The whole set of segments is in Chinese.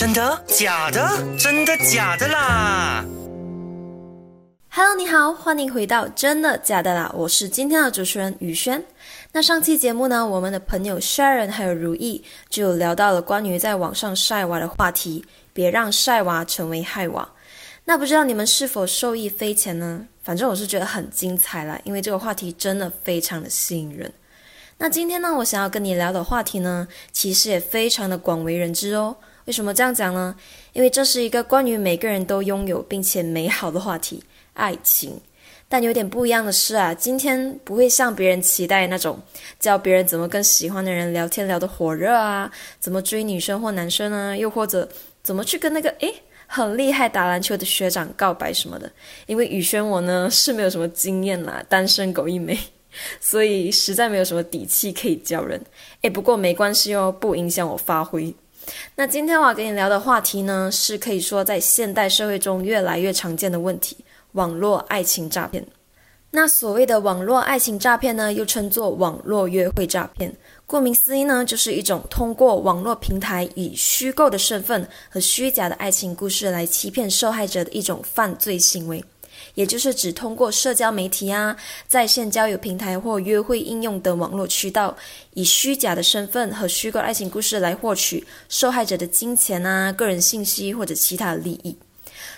真的？假的？真的假的啦？Hello，你好，欢迎回到真的假的啦！我是今天的主持人宇轩。那上期节目呢，我们的朋友 Sharon 还有如意就聊到了关于在网上晒娃的话题，别让晒娃成为害娃。那不知道你们是否受益匪浅呢？反正我是觉得很精彩啦，因为这个话题真的非常的吸引人。那今天呢，我想要跟你聊的话题呢，其实也非常的广为人知哦。为什么这样讲呢？因为这是一个关于每个人都拥有并且美好的话题——爱情。但有点不一样的是啊，今天不会像别人期待那种教别人怎么跟喜欢的人聊天聊得火热啊，怎么追女生或男生啊，又或者怎么去跟那个诶很厉害打篮球的学长告白什么的。因为宇轩我呢是没有什么经验啦，单身狗一枚。所以实在没有什么底气可以教人，诶，不过没关系哦，不影响我发挥。那今天我要跟你聊的话题呢，是可以说在现代社会中越来越常见的问题——网络爱情诈骗。那所谓的网络爱情诈骗呢，又称作网络约会诈骗。顾名思义呢，就是一种通过网络平台以虚构的身份和虚假的爱情故事来欺骗受害者的一种犯罪行为。也就是指通过社交媒体啊、在线交友平台或约会应用等网络渠道，以虚假的身份和虚构爱情故事来获取受害者的金钱啊、个人信息或者其他利益。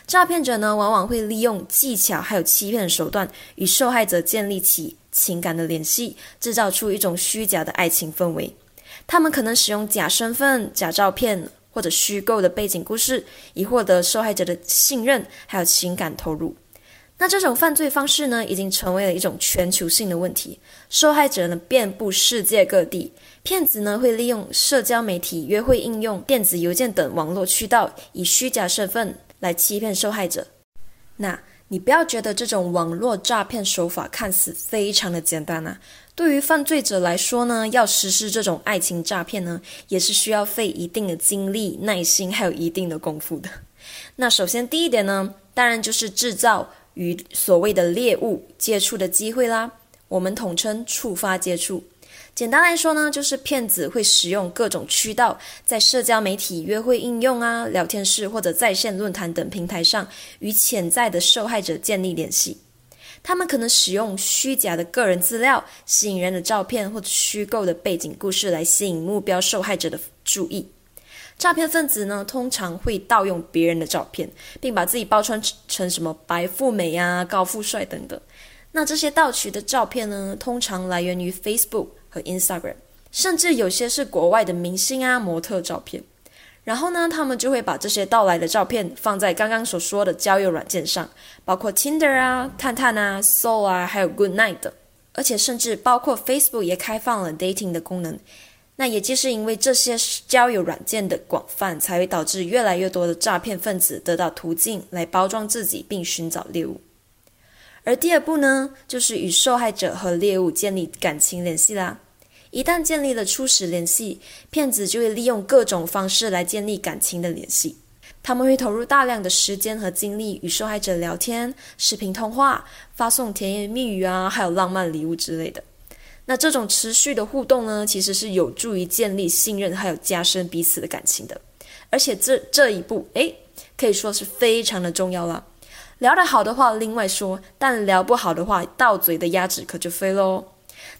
诈骗者呢，往往会利用技巧还有欺骗的手段，与受害者建立起情感的联系，制造出一种虚假的爱情氛围。他们可能使用假身份、假照片或者虚构的背景故事，以获得受害者的信任还有情感投入。那这种犯罪方式呢，已经成为了一种全球性的问题。受害者呢，遍布世界各地。骗子呢，会利用社交媒体、约会应用、电子邮件等网络渠道，以虚假身份来欺骗受害者。那你不要觉得这种网络诈骗手法看似非常的简单啊！对于犯罪者来说呢，要实施这种爱情诈骗呢，也是需要费一定的精力、耐心，还有一定的功夫的。那首先第一点呢，当然就是制造。与所谓的猎物接触的机会啦，我们统称触发接触。简单来说呢，就是骗子会使用各种渠道，在社交媒体、约会应用啊、聊天室或者在线论坛等平台上，与潜在的受害者建立联系。他们可能使用虚假的个人资料、吸引人的照片或者虚构的背景故事来吸引目标受害者的注意。诈骗分子呢，通常会盗用别人的照片，并把自己包装成什么白富美啊、高富帅等等。那这些盗取的照片呢，通常来源于 Facebook 和 Instagram，甚至有些是国外的明星啊、模特照片。然后呢，他们就会把这些盗来的照片放在刚刚所说的交友软件上，包括 Tinder 啊、探探啊、Soul 啊，还有 Good Night 等。而且甚至包括 Facebook 也开放了 Dating 的功能。那也就是因为这些交友软件的广泛，才会导致越来越多的诈骗分子得到途径来包装自己并寻找猎物。而第二步呢，就是与受害者和猎物建立感情联系啦。一旦建立了初始联系，骗子就会利用各种方式来建立感情的联系。他们会投入大量的时间和精力与受害者聊天、视频通话、发送甜言蜜语啊，还有浪漫礼物之类的。那这种持续的互动呢，其实是有助于建立信任，还有加深彼此的感情的。而且这这一步，诶，可以说是非常的重要了。聊得好的话，另外说；但聊不好的话，到嘴的鸭子可就飞喽。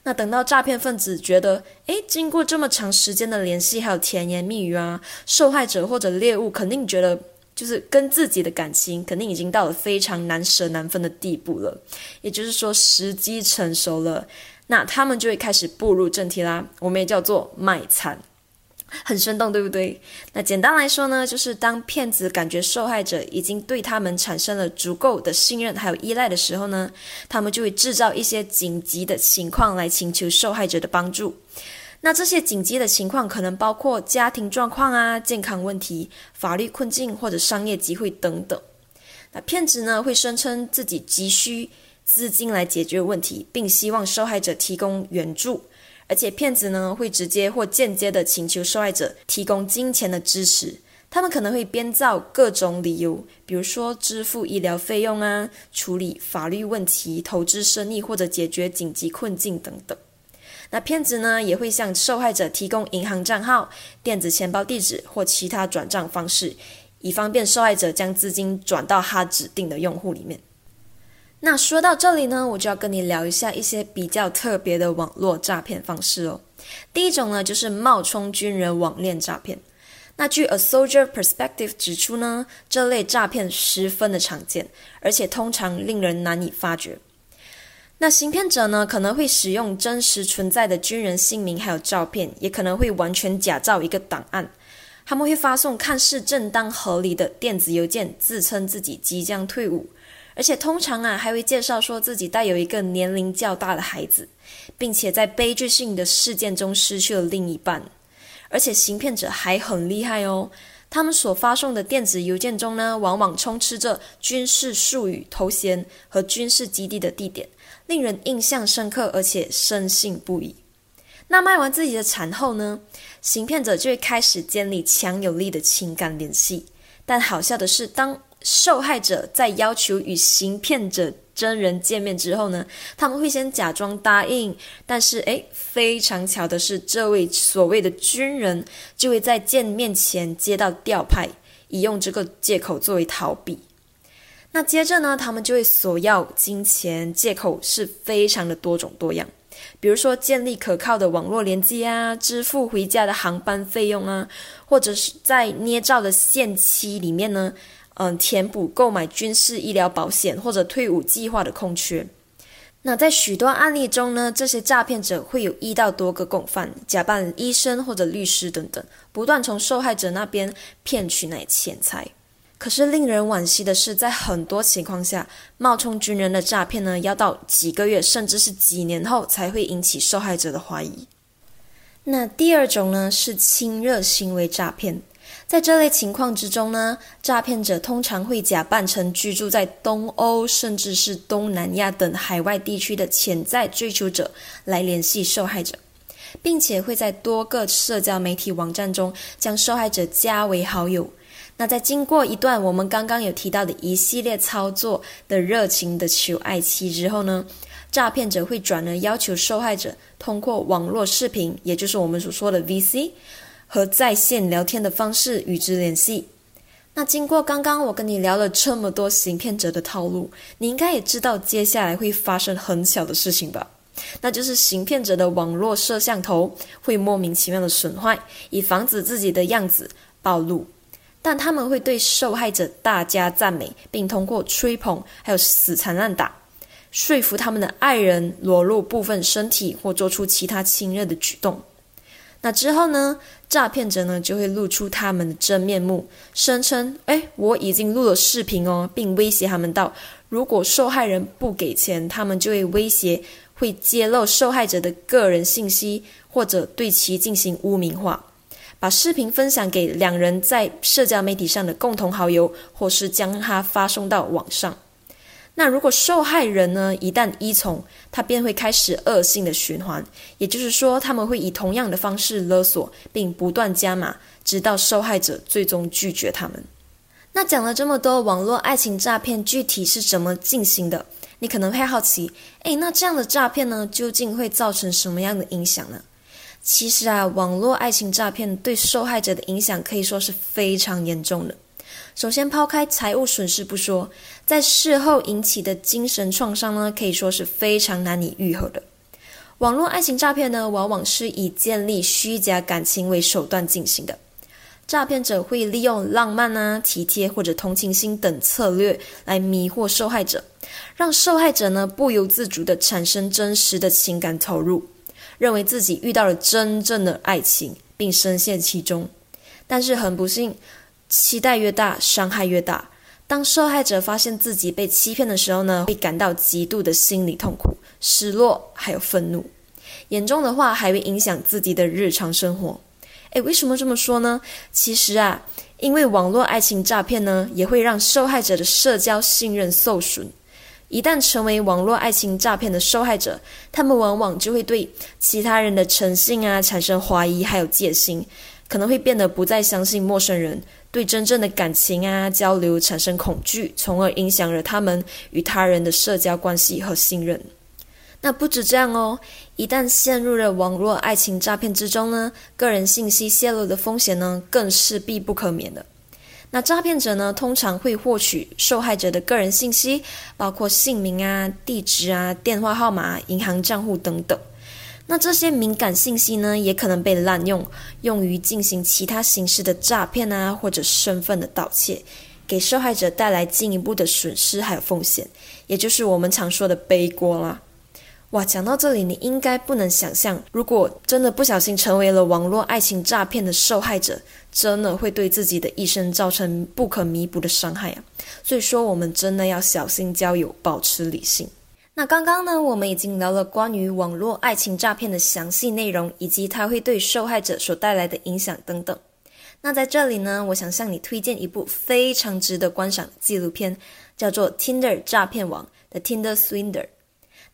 那等到诈骗分子觉得，诶，经过这么长时间的联系，还有甜言蜜语啊，受害者或者猎物肯定觉得，就是跟自己的感情肯定已经到了非常难舍难分的地步了。也就是说，时机成熟了。那他们就会开始步入正题啦，我们也叫做卖惨，很生动，对不对？那简单来说呢，就是当骗子感觉受害者已经对他们产生了足够的信任还有依赖的时候呢，他们就会制造一些紧急的情况来请求受害者的帮助。那这些紧急的情况可能包括家庭状况啊、健康问题、法律困境或者商业机会等等。那骗子呢会声称自己急需。资金来解决问题，并希望受害者提供援助，而且骗子呢会直接或间接的请求受害者提供金钱的支持。他们可能会编造各种理由，比如说支付医疗费用啊、处理法律问题、投资生意或者解决紧急困境等等。那骗子呢也会向受害者提供银行账号、电子钱包地址或其他转账方式，以方便受害者将资金转到他指定的用户里面。那说到这里呢，我就要跟你聊一下一些比较特别的网络诈骗方式哦。第一种呢，就是冒充军人网恋诈骗。那据 A Soldier Perspective 指出呢，这类诈骗十分的常见，而且通常令人难以发觉。那行骗者呢，可能会使用真实存在的军人姓名还有照片，也可能会完全假造一个档案。他们会发送看似正当合理的电子邮件，自称自己即将退伍，而且通常啊还会介绍说自己带有一个年龄较大的孩子，并且在悲剧性的事件中失去了另一半。而且行骗者还很厉害哦，他们所发送的电子邮件中呢，往往充斥着军事术语、头衔和军事基地的地点，令人印象深刻，而且深信不疑。那卖完自己的产后呢，行骗者就会开始建立强有力的情感联系。但好笑的是，当受害者在要求与行骗者真人见面之后呢，他们会先假装答应，但是诶，非常巧的是，这位所谓的军人就会在见面前接到调派，以用这个借口作为逃避。那接着呢，他们就会索要金钱，借口是非常的多种多样，比如说建立可靠的网络连接啊，支付回家的航班费用啊，或者是在捏造的限期里面呢。嗯，填补购买军事医疗保险或者退伍计划的空缺。那在许多案例中呢，这些诈骗者会有一到多个共犯，假扮医生或者律师等等，不断从受害者那边骗取那钱财。可是令人惋惜的是，在很多情况下，冒充军人的诈骗呢，要到几个月甚至是几年后才会引起受害者的怀疑。那第二种呢，是亲热行为诈骗。在这类情况之中呢，诈骗者通常会假扮成居住在东欧甚至是东南亚等海外地区的潜在追求者来联系受害者，并且会在多个社交媒体网站中将受害者加为好友。那在经过一段我们刚刚有提到的一系列操作的热情的求爱期之后呢，诈骗者会转而要求受害者通过网络视频，也就是我们所说的 VC。和在线聊天的方式与之联系。那经过刚刚我跟你聊了这么多行骗者的套路，你应该也知道接下来会发生很小的事情吧？那就是行骗者的网络摄像头会莫名其妙的损坏，以防止自己的样子暴露。但他们会对受害者大加赞美，并通过吹捧还有死缠烂打，说服他们的爱人裸露部分身体或做出其他亲热的举动。那之后呢？诈骗者呢就会露出他们的真面目，声称：“哎，我已经录了视频哦，并威胁他们到，如果受害人不给钱，他们就会威胁会揭露受害者的个人信息，或者对其进行污名化，把视频分享给两人在社交媒体上的共同好友，或是将它发送到网上。”那如果受害人呢一旦依从，他便会开始恶性的循环，也就是说，他们会以同样的方式勒索，并不断加码，直到受害者最终拒绝他们。那讲了这么多网络爱情诈骗具体是怎么进行的？你可能会好奇，诶，那这样的诈骗呢，究竟会造成什么样的影响呢？其实啊，网络爱情诈骗对受害者的影响可以说是非常严重的。首先，抛开财务损失不说，在事后引起的精神创伤呢，可以说是非常难以愈合的。网络爱情诈骗呢，往往是以建立虚假感情为手段进行的。诈骗者会利用浪漫啊、体贴或者同情心等策略来迷惑受害者，让受害者呢不由自主地产生真实的情感投入，认为自己遇到了真正的爱情，并深陷其中。但是很不幸。期待越大，伤害越大。当受害者发现自己被欺骗的时候呢，会感到极度的心理痛苦、失落，还有愤怒。严重的话，还会影响自己的日常生活。诶，为什么这么说呢？其实啊，因为网络爱情诈骗呢，也会让受害者的社交信任受损。一旦成为网络爱情诈骗的受害者，他们往往就会对其他人的诚信啊产生怀疑，还有戒心，可能会变得不再相信陌生人。对真正的感情啊交流产生恐惧，从而影响了他们与他人的社交关系和信任。那不止这样哦，一旦陷入了网络爱情诈骗之中呢，个人信息泄露的风险呢，更是必不可免的。那诈骗者呢，通常会获取受害者的个人信息，包括姓名啊、地址啊、电话号码、银行账户等等。那这些敏感信息呢，也可能被滥用，用于进行其他形式的诈骗啊，或者身份的盗窃，给受害者带来进一步的损失还有风险，也就是我们常说的背锅啦。哇，讲到这里，你应该不能想象，如果真的不小心成为了网络爱情诈骗的受害者，真的会对自己的一生造成不可弥补的伤害啊！所以说，我们真的要小心交友，保持理性。那刚刚呢，我们已经聊了关于网络爱情诈骗的详细内容，以及它会对受害者所带来的影响等等。那在这里呢，我想向你推荐一部非常值得观赏的纪录片，叫做《Tinder 诈骗网》的《Tinder Swindler》。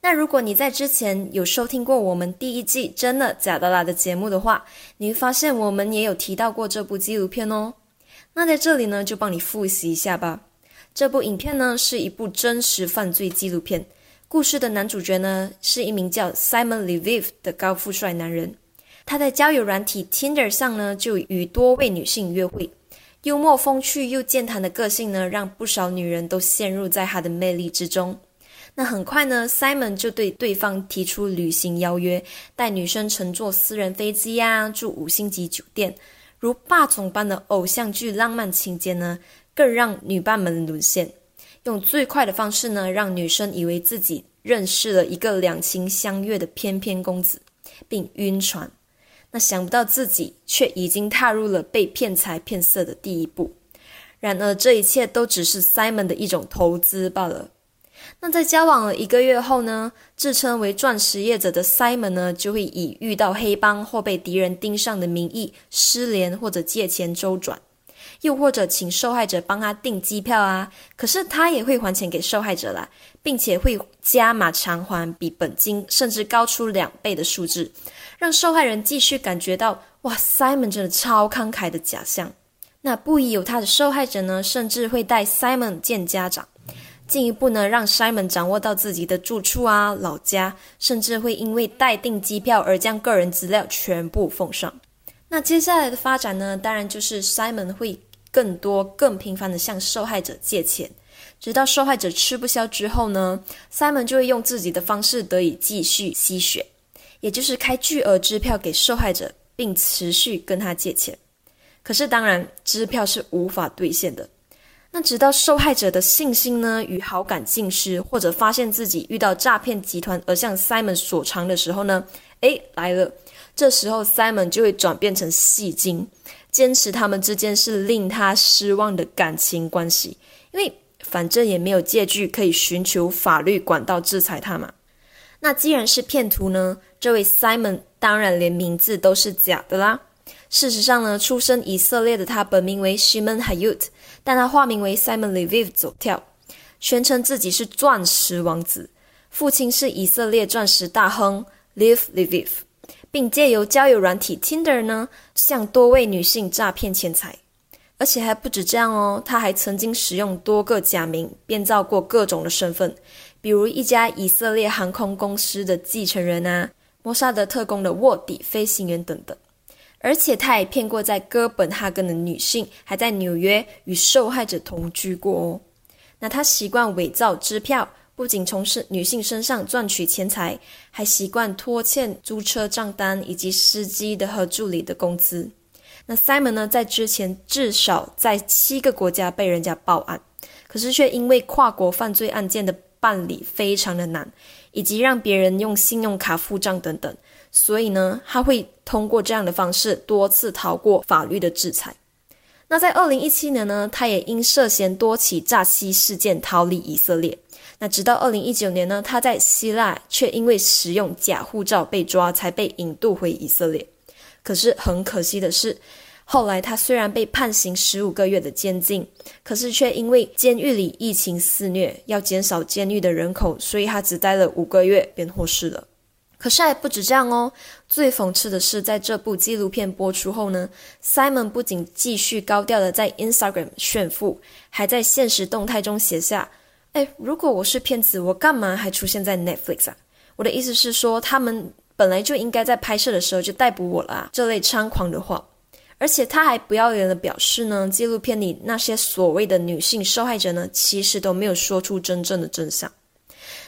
那如果你在之前有收听过我们第一季真的假的啦的节目的话，你会发现我们也有提到过这部纪录片哦。那在这里呢，就帮你复习一下吧。这部影片呢是一部真实犯罪纪录片，故事的男主角呢是一名叫 Simon Lviv 的高富帅男人。他在交友软体 Tinder 上呢就与多位女性约会，幽默风趣又健谈的个性呢，让不少女人都陷入在他的魅力之中。那很快呢，Simon 就对对方提出旅行邀约，带女生乘坐私人飞机呀，住五星级酒店，如霸总般的偶像剧浪漫情节呢，更让女伴们沦陷。用最快的方式呢，让女生以为自己认识了一个两情相悦的翩翩公子，并晕船。那想不到自己却已经踏入了被骗财骗色的第一步。然而，这一切都只是 Simon 的一种投资罢了。那在交往了一个月后呢，自称为钻石业者的 Simon 呢，就会以遇到黑帮或被敌人盯上的名义失联或者借钱周转，又或者请受害者帮他订机票啊，可是他也会还钱给受害者啦，并且会加码偿还比本金甚至高出两倍的数字，让受害人继续感觉到哇，Simon 真的超慷慨的假象。那不疑有他的受害者呢，甚至会带 Simon 见家长。进一步呢，让 Simon 掌握到自己的住处啊、老家，甚至会因为待订机票而将个人资料全部奉上。那接下来的发展呢，当然就是 Simon 会更多、更频繁的向受害者借钱，直到受害者吃不消之后呢，Simon 就会用自己的方式得以继续吸血，也就是开巨额支票给受害者，并持续跟他借钱。可是当然，支票是无法兑现的。那直到受害者的信心呢与好感尽失，或者发现自己遇到诈骗集团而向 Simon 索偿的时候呢，诶，来了。这时候 Simon 就会转变成戏精，坚持他们之间是令他失望的感情关系，因为反正也没有借据可以寻求法律管道制裁他嘛。那既然是骗徒呢，这位 Simon 当然连名字都是假的啦。事实上呢，出身以色列的他本名为 Shimon Hayut，但他化名为 Simon Leviv 走跳，宣称自己是钻石王子，父亲是以色列钻石大亨 Liv Lviv，并借由交友软体 Tinder 呢，向多位女性诈骗钱财，而且还不止这样哦，他还曾经使用多个假名，编造过各种的身份，比如一家以色列航空公司的继承人啊，摩萨德特工的卧底飞行员等等。而且他也骗过在哥本哈根的女性，还在纽约与受害者同居过哦。那他习惯伪造支票，不仅从事女性身上赚取钱财，还习惯拖欠租车账单以及司机的和助理的工资。那 Simon 呢，在之前至少在七个国家被人家报案，可是却因为跨国犯罪案件的办理非常的难，以及让别人用信用卡付账等等。所以呢，他会通过这样的方式多次逃过法律的制裁。那在二零一七年呢，他也因涉嫌多起诈欺事件逃离以色列。那直到二零一九年呢，他在希腊却因为使用假护照被抓，才被引渡回以色列。可是很可惜的是，后来他虽然被判刑十五个月的监禁，可是却因为监狱里疫情肆虐，要减少监狱的人口，所以他只待了五个月便获释了。可是还不止这样哦！最讽刺的是，在这部纪录片播出后呢，Simon 不仅继续高调的在 Instagram 炫富，还在现实动态中写下：“如果我是骗子，我干嘛还出现在 Netflix 啊？我的意思是说，他们本来就应该在拍摄的时候就逮捕我了啊！这类猖狂的话，而且他还不要脸的表示呢，纪录片里那些所谓的女性受害者呢，其实都没有说出真正的真相。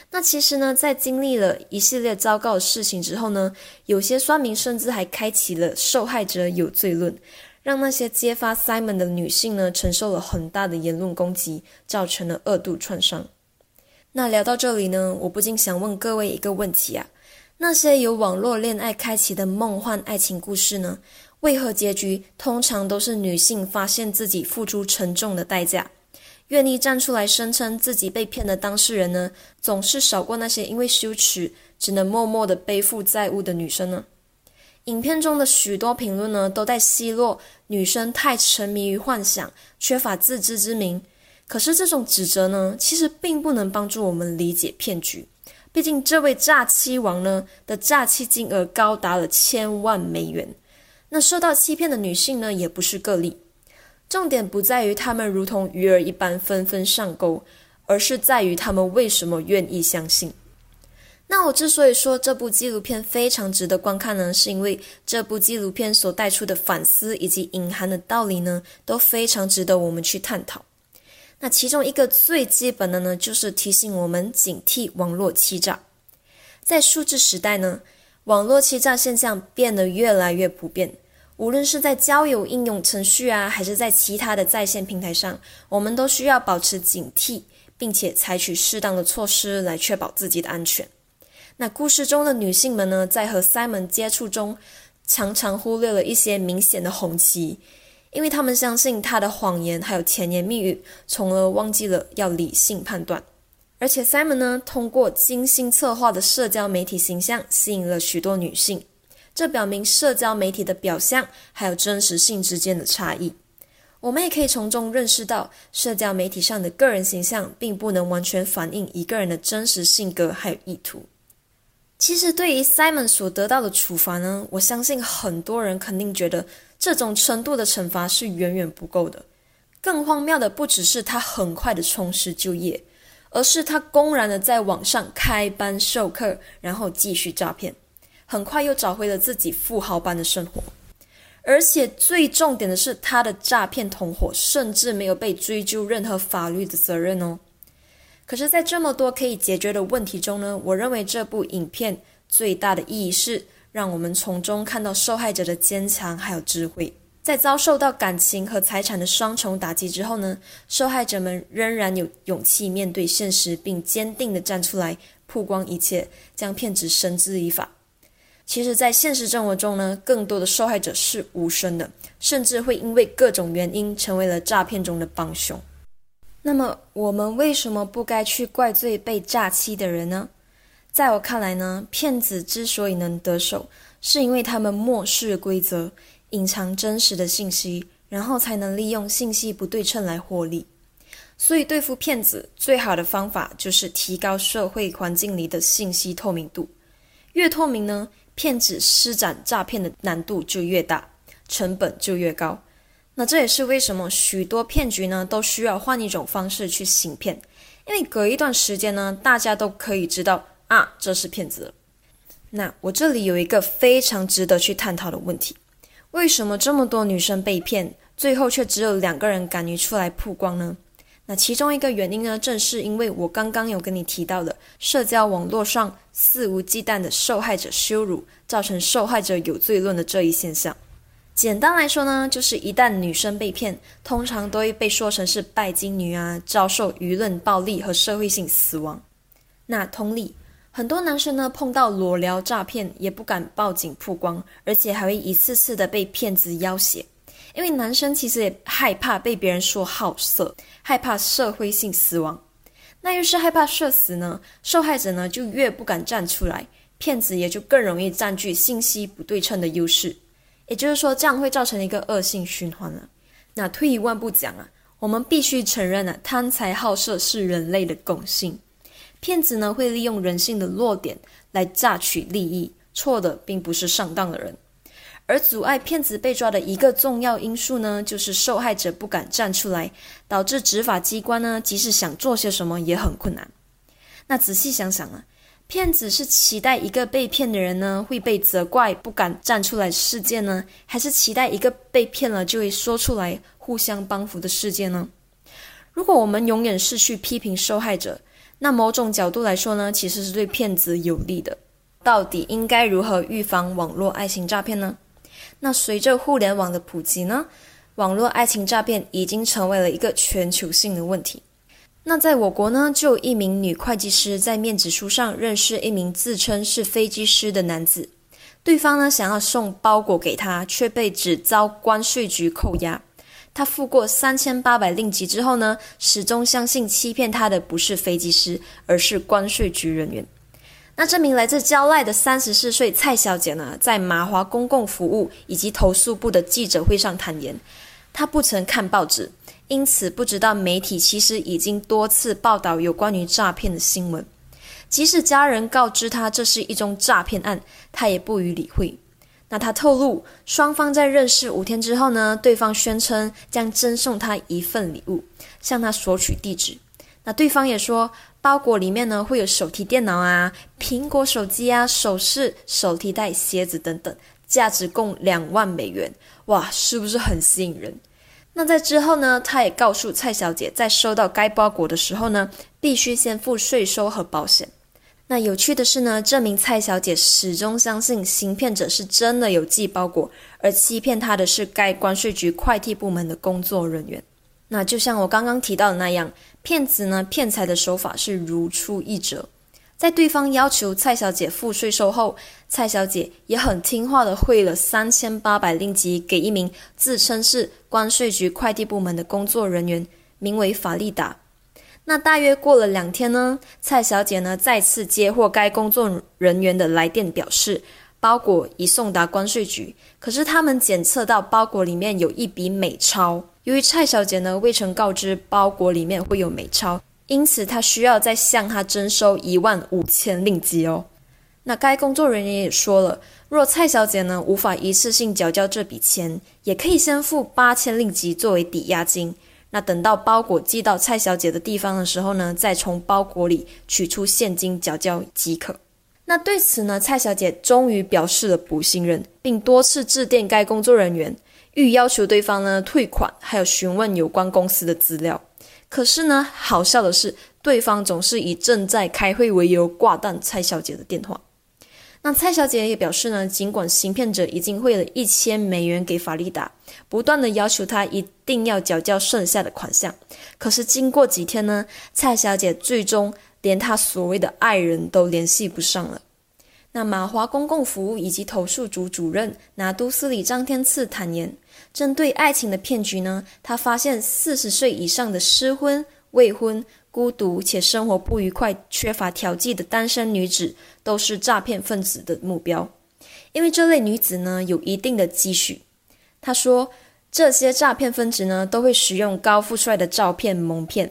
那其实呢，在经历了一系列糟糕的事情之后呢，有些酸民甚至还开启了受害者有罪论，让那些揭发 Simon 的女性呢，承受了很大的言论攻击，造成了二度创伤。那聊到这里呢，我不禁想问各位一个问题啊：那些由网络恋爱开启的梦幻爱情故事呢，为何结局通常都是女性发现自己付出沉重的代价？愿意站出来声称自己被骗的当事人呢，总是少过那些因为羞耻只能默默的背负债务的女生呢。影片中的许多评论呢，都在奚落女生太沉迷于幻想，缺乏自知之明。可是这种指责呢，其实并不能帮助我们理解骗局。毕竟这位诈欺王呢的诈欺金额高达了千万美元，那受到欺骗的女性呢，也不是个例。重点不在于他们如同鱼儿一般纷纷上钩，而是在于他们为什么愿意相信。那我之所以说这部纪录片非常值得观看呢，是因为这部纪录片所带出的反思以及隐含的道理呢，都非常值得我们去探讨。那其中一个最基本的呢，就是提醒我们警惕网络欺诈。在数字时代呢，网络欺诈现象变得越来越普遍。无论是在交友应用程序啊，还是在其他的在线平台上，我们都需要保持警惕，并且采取适当的措施来确保自己的安全。那故事中的女性们呢，在和 Simon 接触中，常常忽略了一些明显的红旗，因为他们相信他的谎言还有甜言蜜语，从而忘记了要理性判断。而且 Simon 呢，通过精心策划的社交媒体形象，吸引了许多女性。这表明社交媒体的表象还有真实性之间的差异。我们也可以从中认识到，社交媒体上的个人形象并不能完全反映一个人的真实性格还有意图。其实，对于 Simon 所得到的处罚呢，我相信很多人肯定觉得这种程度的惩罚是远远不够的。更荒谬的不只是他很快的重拾就业，而是他公然的在网上开班授课，然后继续诈骗。很快又找回了自己富豪般的生活，而且最重点的是，他的诈骗同伙甚至没有被追究任何法律的责任哦。可是，在这么多可以解决的问题中呢，我认为这部影片最大的意义是让我们从中看到受害者的坚强还有智慧。在遭受到感情和财产的双重打击之后呢，受害者们仍然有勇气面对现实，并坚定地站出来曝光一切，将骗子绳之以法。其实，在现实生活中呢，更多的受害者是无声的，甚至会因为各种原因成为了诈骗中的帮凶。那么，我们为什么不该去怪罪被诈欺的人呢？在我看来呢，骗子之所以能得手，是因为他们漠视规则，隐藏真实的信息，然后才能利用信息不对称来获利。所以，对付骗子最好的方法就是提高社会环境里的信息透明度。越透明呢？骗子施展诈骗的难度就越大，成本就越高。那这也是为什么许多骗局呢都需要换一种方式去行骗，因为隔一段时间呢，大家都可以知道啊，这是骗子。那我这里有一个非常值得去探讨的问题：为什么这么多女生被骗，最后却只有两个人敢于出来曝光呢？那其中一个原因呢，正是因为我刚刚有跟你提到的，社交网络上肆无忌惮的受害者羞辱，造成受害者有罪论的这一现象。简单来说呢，就是一旦女生被骗，通常都会被说成是拜金女啊，遭受舆论暴力和社会性死亡。那同理，很多男生呢碰到裸聊诈骗，也不敢报警曝光，而且还会一次次的被骗子要挟。因为男生其实也害怕被别人说好色，害怕社会性死亡，那又是害怕社死呢？受害者呢就越不敢站出来，骗子也就更容易占据信息不对称的优势。也就是说，这样会造成一个恶性循环了。那退一万步讲啊，我们必须承认啊，贪财好色是人类的共性。骗子呢会利用人性的弱点来榨取利益，错的并不是上当的人。而阻碍骗子被抓的一个重要因素呢，就是受害者不敢站出来，导致执法机关呢，即使想做些什么也很困难。那仔细想想啊，骗子是期待一个被骗的人呢会被责怪，不敢站出来事件呢，还是期待一个被骗了就会说出来，互相帮扶的事件呢？如果我们永远是去批评受害者，那某种角度来说呢，其实是对骗子有利的。到底应该如何预防网络爱情诈骗呢？那随着互联网的普及呢，网络爱情诈骗已经成为了一个全球性的问题。那在我国呢，就有一名女会计师在面子书上认识一名自称是飞机师的男子，对方呢想要送包裹给他，却被只遭关税局扣押。他付过三千八百令吉之后呢，始终相信欺骗他的不是飞机师，而是关税局人员。那这名来自郊外的三十四岁蔡小姐呢，在麻华公共服务以及投诉部的记者会上坦言，她不曾看报纸。因此，不知道媒体其实已经多次报道有关于诈骗的新闻。即使家人告知他这是一宗诈骗案，他也不予理会。那他透露，双方在认识五天之后呢，对方宣称将赠送他一份礼物，向他索取地址。那对方也说，包裹里面呢会有手提电脑啊、苹果手机啊、首饰、手提袋、鞋子等等，价值共两万美元。哇，是不是很吸引人？那在之后呢？他也告诉蔡小姐，在收到该包裹的时候呢，必须先付税收和保险。那有趣的是呢，这名蔡小姐始终相信行骗者是真的有寄包裹，而欺骗她的是该关税局快递部门的工作人员。那就像我刚刚提到的那样，骗子呢骗财的手法是如出一辙。在对方要求蔡小姐付税收后，蔡小姐也很听话的汇了三千八百令吉给一名自称是关税局快递部门的工作人员，名为法利达。那大约过了两天呢，蔡小姐呢再次接获该工作人员的来电，表示包裹已送达关税局，可是他们检测到包裹里面有一笔美钞。由于蔡小姐呢未曾告知包裹里面会有美钞。因此，他需要再向他征收一万五千令吉哦。那该工作人员也说了，若蔡小姐呢无法一次性缴交这笔钱，也可以先付八千令吉作为抵押金。那等到包裹寄到蔡小姐的地方的时候呢，再从包裹里取出现金缴交即可。那对此呢，蔡小姐终于表示了不信任，并多次致电该工作人员，欲要求对方呢退款，还有询问有关公司的资料。可是呢，好笑的是，对方总是以正在开会为由挂断蔡小姐的电话。那蔡小姐也表示呢，尽管行骗者已经汇了一千美元给法利达，不断的要求她一定要缴交剩下的款项，可是经过几天呢，蔡小姐最终连她所谓的爱人都联系不上了。那马华公共服务以及投诉组主任拿督司里张天赐坦言。针对爱情的骗局呢，他发现四十岁以上的失婚、未婚、孤独且生活不愉快、缺乏调剂的单身女子都是诈骗分子的目标，因为这类女子呢有一定的积蓄。他说，这些诈骗分子呢都会使用高富帅的照片蒙骗，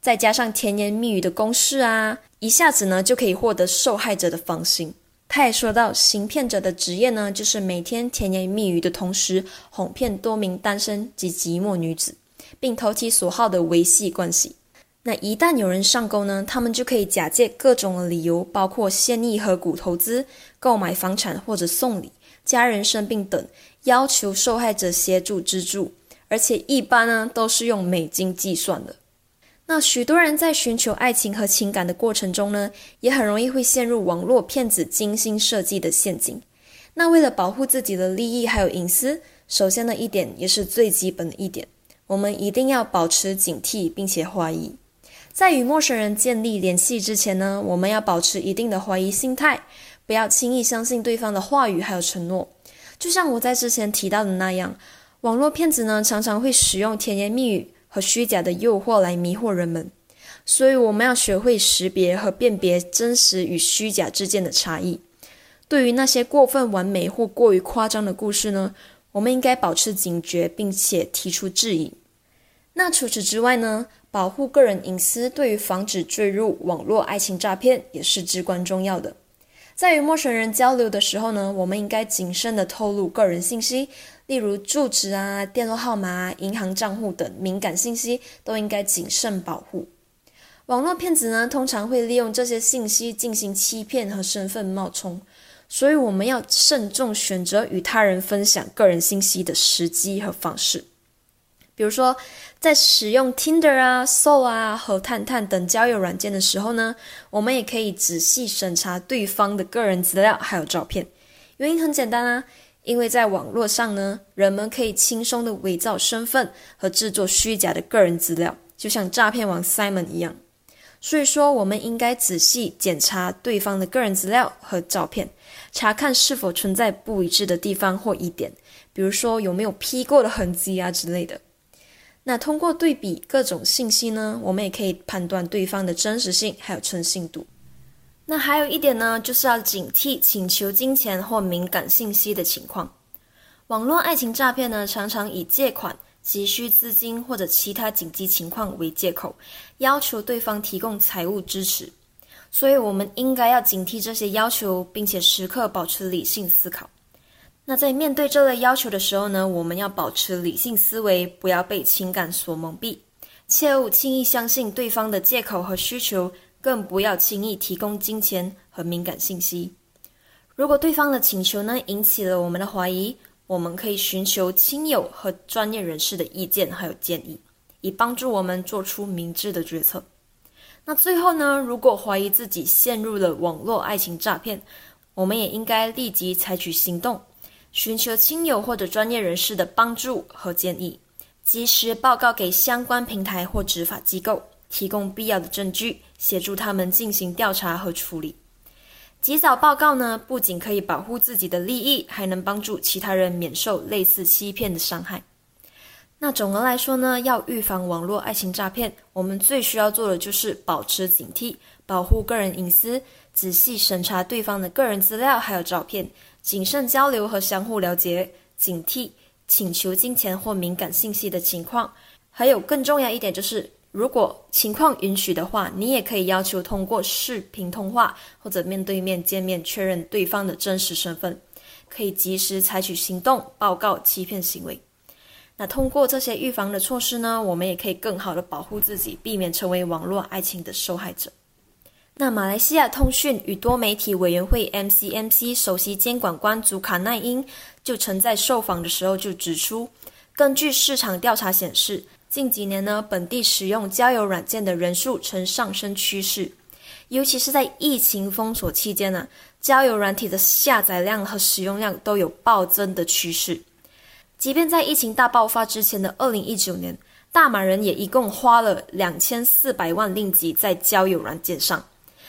再加上甜言蜜语的攻势啊，一下子呢就可以获得受害者的芳心。他也说到，行骗者的职业呢，就是每天甜言蜜语的同时，哄骗多名单身及寂寞女子，并投其所好的维系关系。那一旦有人上钩呢，他们就可以假借各种的理由，包括现役和股投资、购买房产或者送礼、家人生病等，要求受害者协助资助，而且一般呢都是用美金计算的。那许多人在寻求爱情和情感的过程中呢，也很容易会陷入网络骗子精心设计的陷阱。那为了保护自己的利益还有隐私，首先的一点也是最基本的一点，我们一定要保持警惕，并且怀疑。在与陌生人建立联系之前呢，我们要保持一定的怀疑心态，不要轻易相信对方的话语还有承诺。就像我在之前提到的那样，网络骗子呢常常会使用甜言蜜语。和虚假的诱惑来迷惑人们，所以我们要学会识别和辨别真实与虚假之间的差异。对于那些过分完美或过于夸张的故事呢，我们应该保持警觉，并且提出质疑。那除此之外呢，保护个人隐私对于防止坠入网络爱情诈骗也是至关重要的。在与陌生人交流的时候呢，我们应该谨慎地透露个人信息。例如住址啊、电话号码、银行账户等敏感信息都应该谨慎保护。网络骗子呢，通常会利用这些信息进行欺骗和身份冒充，所以我们要慎重选择与他人分享个人信息的时机和方式。比如说，在使用 Tinder 啊、Soul 啊和探探等交友软件的时候呢，我们也可以仔细审查对方的个人资料还有照片。原因很简单啊，因为在网络上呢，人们可以轻松的伪造身份和制作虚假的个人资料，就像诈骗王 Simon 一样。所以说，我们应该仔细检查对方的个人资料和照片，查看是否存在不一致的地方或疑点，比如说有没有 P 过的痕迹啊之类的。那通过对比各种信息呢，我们也可以判断对方的真实性还有诚信度。那还有一点呢，就是要警惕请求金钱或敏感信息的情况。网络爱情诈骗呢，常常以借款、急需资金或者其他紧急情况为借口，要求对方提供财务支持。所以，我们应该要警惕这些要求，并且时刻保持理性思考。那在面对这类要求的时候呢，我们要保持理性思维，不要被情感所蒙蔽，切勿轻易相信对方的借口和需求，更不要轻易提供金钱和敏感信息。如果对方的请求呢引起了我们的怀疑，我们可以寻求亲友和专业人士的意见还有建议，以帮助我们做出明智的决策。那最后呢，如果怀疑自己陷入了网络爱情诈骗，我们也应该立即采取行动。寻求亲友或者专业人士的帮助和建议，及时报告给相关平台或执法机构，提供必要的证据，协助他们进行调查和处理。及早报告呢，不仅可以保护自己的利益，还能帮助其他人免受类似欺骗的伤害。那总的来说呢，要预防网络爱情诈骗，我们最需要做的就是保持警惕，保护个人隐私，仔细审查对方的个人资料还有照片。谨慎交流和相互了解，警惕请求金钱或敏感信息的情况。还有更重要一点就是，如果情况允许的话，你也可以要求通过视频通话或者面对面见面确认对方的真实身份，可以及时采取行动报告欺骗行为。那通过这些预防的措施呢，我们也可以更好的保护自己，避免成为网络爱情的受害者。那马来西亚通讯与多媒体委员会 （MCMC） 首席监管官祖卡奈因就曾在受访的时候就指出，根据市场调查显示，近几年呢，本地使用交友软件的人数呈上升趋势，尤其是在疫情封锁期间呢，交友软体的下载量和使用量都有暴增的趋势。即便在疫情大爆发之前的二零一九年，大马人也一共花了两千四百万令吉在交友软件上。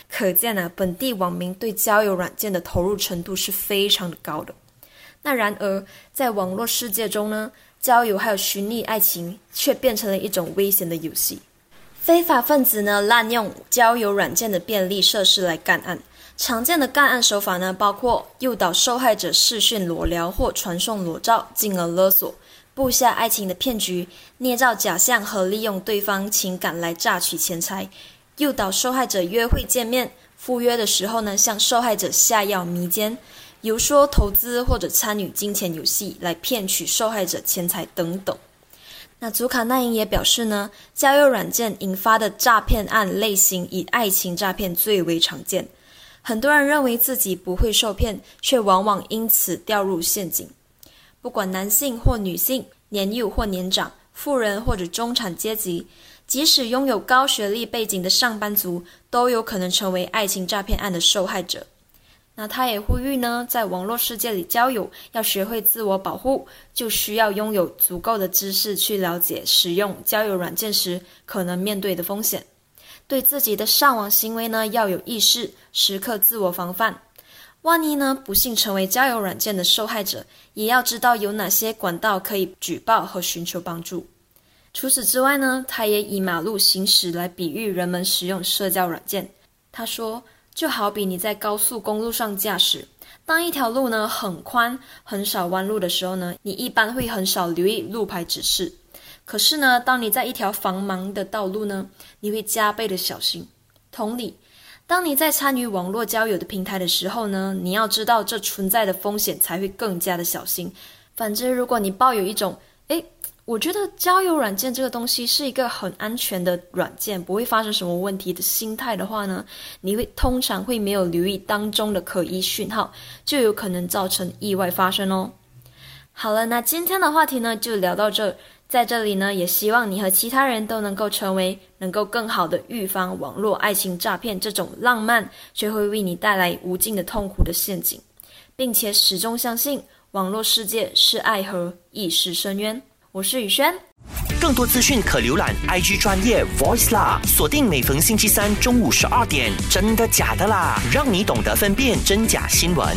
可见呢，本地网民对交友软件的投入程度是非常的高的。那然而，在网络世界中呢，交友还有寻觅爱情却变成了一种危险的游戏。非法分子呢，滥用交友软件的便利设施来干案。常见的干案手法呢，包括诱导受害者视讯裸聊或传送裸照，进而勒索；布下爱情的骗局，捏造假象和利用对方情感来榨取钱财。诱导受害者约会见面，赴约的时候呢，向受害者下药迷奸，游说投资或者参与金钱游戏来骗取受害者钱财等等。那祖卡奈因也表示呢，交友软件引发的诈骗案类型以爱情诈骗最为常见。很多人认为自己不会受骗，却往往因此掉入陷阱。不管男性或女性，年幼或年长，富人或者中产阶级。即使拥有高学历背景的上班族，都有可能成为爱情诈骗案的受害者。那他也呼吁呢，在网络世界里交友，要学会自我保护，就需要拥有足够的知识去了解使用交友软件时可能面对的风险，对自己的上网行为呢要有意识，时刻自我防范。万一呢不幸成为交友软件的受害者，也要知道有哪些管道可以举报和寻求帮助。除此之外呢，他也以马路行驶来比喻人们使用社交软件。他说，就好比你在高速公路上驾驶，当一条路呢很宽、很少弯路的时候呢，你一般会很少留意路牌指示。可是呢，当你在一条繁忙的道路呢，你会加倍的小心。同理，当你在参与网络交友的平台的时候呢，你要知道这存在的风险，才会更加的小心。反之，如果你抱有一种“诶……”我觉得交友软件这个东西是一个很安全的软件，不会发生什么问题的心态的话呢，你会通常会没有留意当中的可疑讯号，就有可能造成意外发生哦。好了，那今天的话题呢就聊到这，在这里呢也希望你和其他人都能够成为能够更好的预防网络爱情诈骗这种浪漫却会为你带来无尽的痛苦的陷阱，并且始终相信网络世界是爱和意识深渊。我是宇轩，更多资讯可浏览 IG 专业 Voice 啦，锁定每逢星期三中午十二点，真的假的啦，让你懂得分辨真假新闻。